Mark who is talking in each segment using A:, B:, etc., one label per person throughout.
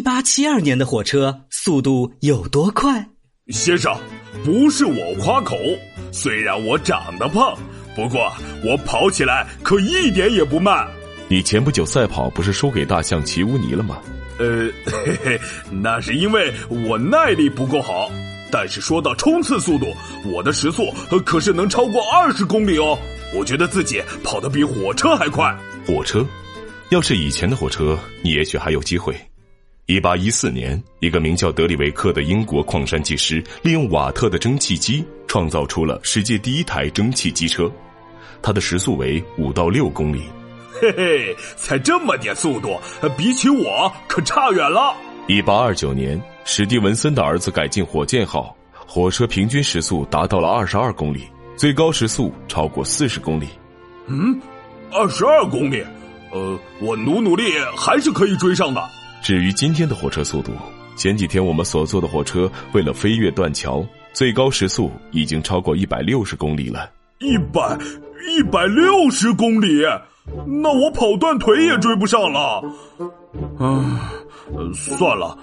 A: 一八七二年的火车速度有多快？
B: 先生，不是我夸口，虽然我长得胖，不过我跑起来可一点也不慢。
C: 你前不久赛跑不是输给大象齐乌尼了吗？
B: 呃，嘿嘿，那是因为我耐力不够好。但是说到冲刺速度，我的时速可是能超过二十公里哦。我觉得自己跑得比火车还快。
C: 火车，要是以前的火车，你也许还有机会。一八一四年，一个名叫德里维克的英国矿山技师，利用瓦特的蒸汽机，创造出了世界第一台蒸汽机车，它的时速为五到六公里。
B: 嘿嘿，才这么点速度，比起我可差远了。
C: 一八二九年，史蒂文森的儿子改进火箭号，火车平均时速达到了二十二公里，最高时速超过四十公里。
B: 嗯，二十二公里，呃，我努努力还是可以追上的。
C: 至于今天的火车速度，前几天我们所坐的火车为了飞越断桥，最高时速已经超过一百六十公里了。
B: 一百一百六十公里，那我跑断腿也追不上了。啊，算了，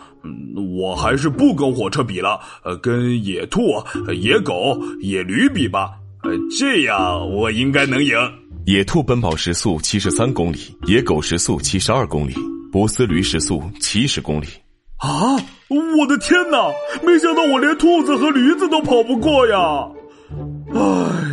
B: 我还是不跟火车比了，呃，跟野兔、野狗、野驴比吧。呃，这样我应该能赢。
C: 野兔奔跑时速七十三公里，野狗时速七十二公里，波斯驴时速七十公里。
B: 啊！我的天哪！没想到我连兔子和驴子都跑不过呀！唉。